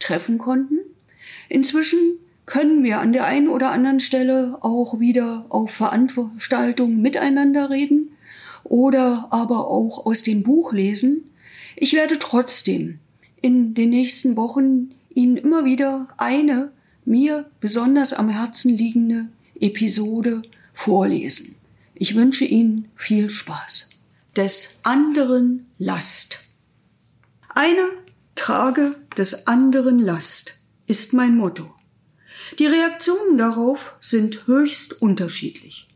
treffen konnten. Inzwischen können wir an der einen oder anderen Stelle auch wieder auf Veranstaltungen miteinander reden oder aber auch aus dem Buch lesen. Ich werde trotzdem in den nächsten Wochen Ihnen immer wieder eine mir besonders am Herzen liegende Episode vorlesen. Ich wünsche Ihnen viel Spaß. Des anderen Last. Einer trage des anderen Last ist mein Motto. Die Reaktionen darauf sind höchst unterschiedlich.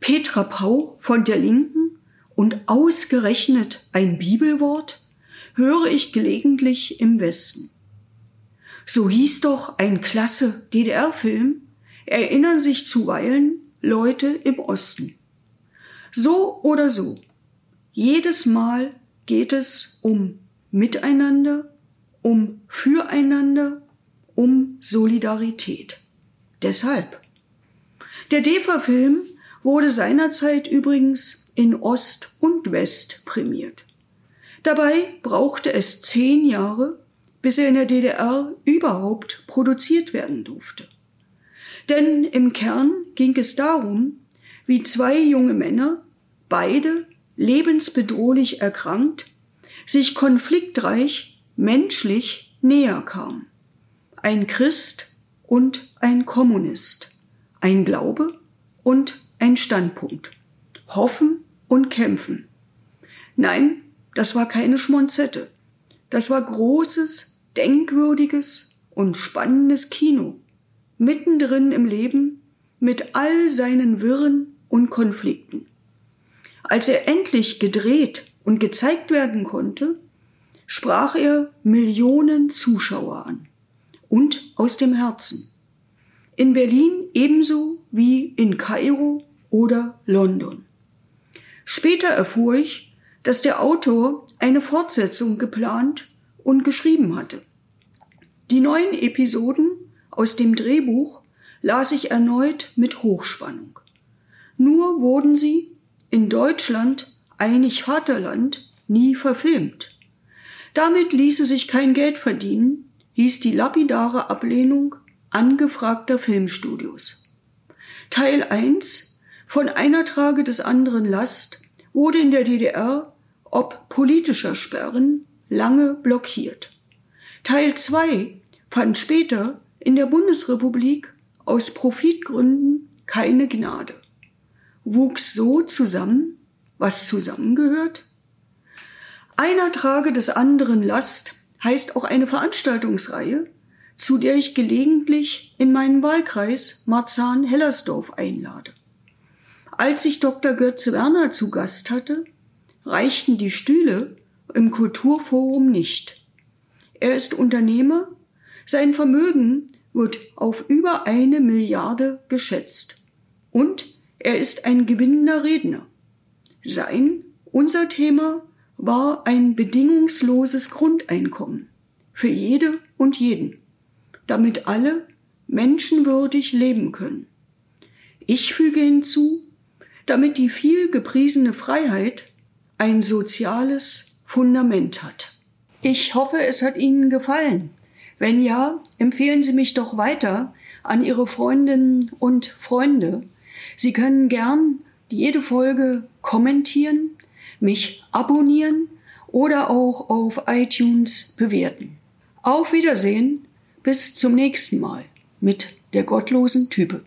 Petra Pau von der Linken und ausgerechnet ein Bibelwort höre ich gelegentlich im Westen. So hieß doch ein klasse DDR-Film, erinnern sich zuweilen Leute im Osten. So oder so, jedes Mal geht es um Miteinander, um Füreinander, um Solidarität. Deshalb. Der DEFA-Film wurde seinerzeit übrigens in Ost und West prämiert. Dabei brauchte es zehn Jahre, bis er in der DDR überhaupt produziert werden durfte. Denn im Kern ging es darum, wie zwei junge Männer, beide lebensbedrohlich erkrankt, sich konfliktreich, menschlich näher kamen. Ein Christ und ein Kommunist, ein Glaube und ein Standpunkt, Hoffen und Kämpfen. Nein, das war keine Schmonzette. Das war großes, denkwürdiges und spannendes Kino. Mittendrin im Leben mit all seinen Wirren und Konflikten. Als er endlich gedreht und gezeigt werden konnte, sprach er Millionen Zuschauer an und aus dem Herzen. In Berlin ebenso wie in Kairo oder London. Später erfuhr ich, dass der Autor eine Fortsetzung geplant und geschrieben hatte. Die neuen Episoden aus dem Drehbuch las ich erneut mit Hochspannung. Nur wurden sie in Deutschland, einig Vaterland, nie verfilmt. Damit ließe sich kein Geld verdienen, hieß die lapidare Ablehnung angefragter Filmstudios. Teil 1 von einer Trage des anderen Last wurde in der DDR ob politischer Sperren lange blockiert. Teil 2 fand später in der Bundesrepublik aus Profitgründen keine Gnade. Wuchs so zusammen, was zusammengehört? Einer trage des anderen Last heißt auch eine Veranstaltungsreihe, zu der ich gelegentlich in meinen Wahlkreis Marzahn-Hellersdorf einlade. Als ich Dr. Götz Werner zu Gast hatte, reichten die Stühle im Kulturforum nicht. Er ist Unternehmer, sein Vermögen wird auf über eine Milliarde geschätzt und er ist ein gewinnender Redner. Sein, unser Thema war ein bedingungsloses Grundeinkommen für jede und jeden, damit alle menschenwürdig leben können. Ich füge hinzu, damit die viel gepriesene Freiheit ein soziales Fundament hat. Ich hoffe, es hat Ihnen gefallen. Wenn ja, empfehlen Sie mich doch weiter an Ihre Freundinnen und Freunde. Sie können gern jede Folge kommentieren, mich abonnieren oder auch auf iTunes bewerten. Auf Wiedersehen, bis zum nächsten Mal mit der gottlosen Type.